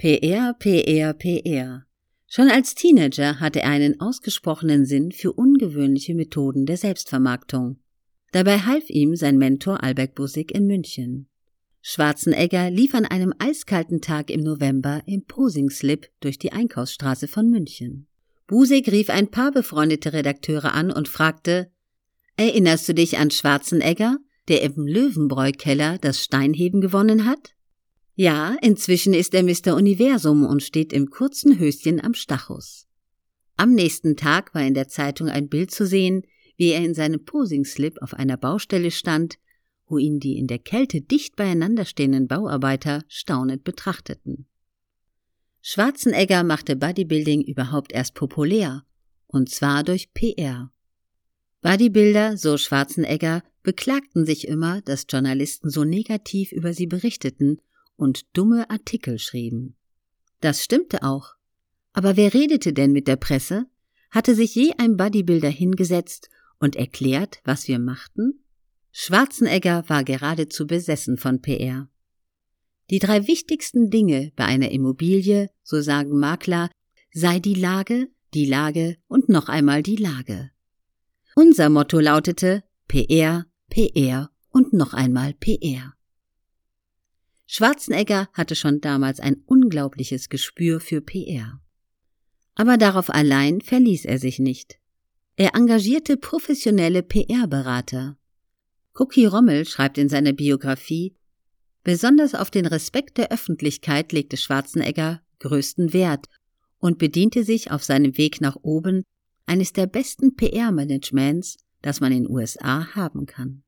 PR, PR, PR. Schon als Teenager hatte er einen ausgesprochenen Sinn für ungewöhnliche Methoden der Selbstvermarktung. Dabei half ihm sein Mentor Albert Busig in München. Schwarzenegger lief an einem eiskalten Tag im November im Posing-Slip durch die Einkaufsstraße von München. Busig rief ein paar befreundete Redakteure an und fragte, Erinnerst du dich an Schwarzenegger, der im Löwenbräu-Keller das Steinheben gewonnen hat? Ja, inzwischen ist er Mr. Universum und steht im kurzen Höschen am Stachus. Am nächsten Tag war in der Zeitung ein Bild zu sehen, wie er in seinem Posing-Slip auf einer Baustelle stand, wo ihn die in der Kälte dicht beieinander stehenden Bauarbeiter staunend betrachteten. Schwarzenegger machte Bodybuilding überhaupt erst populär, und zwar durch PR. Bodybuilder, so Schwarzenegger, beklagten sich immer, dass Journalisten so negativ über sie berichteten und dumme Artikel schrieben. Das stimmte auch. Aber wer redete denn mit der Presse? Hatte sich je ein Bodybuilder hingesetzt und erklärt, was wir machten? Schwarzenegger war geradezu besessen von PR. Die drei wichtigsten Dinge bei einer Immobilie, so sagen Makler, sei die Lage, die Lage und noch einmal die Lage. Unser Motto lautete PR, PR und noch einmal PR. Schwarzenegger hatte schon damals ein unglaubliches Gespür für PR. Aber darauf allein verließ er sich nicht. Er engagierte professionelle PR-Berater. Cookie Rommel schreibt in seiner Biografie, besonders auf den Respekt der Öffentlichkeit legte Schwarzenegger größten Wert und bediente sich auf seinem Weg nach oben eines der besten PR-Managements, das man in USA haben kann.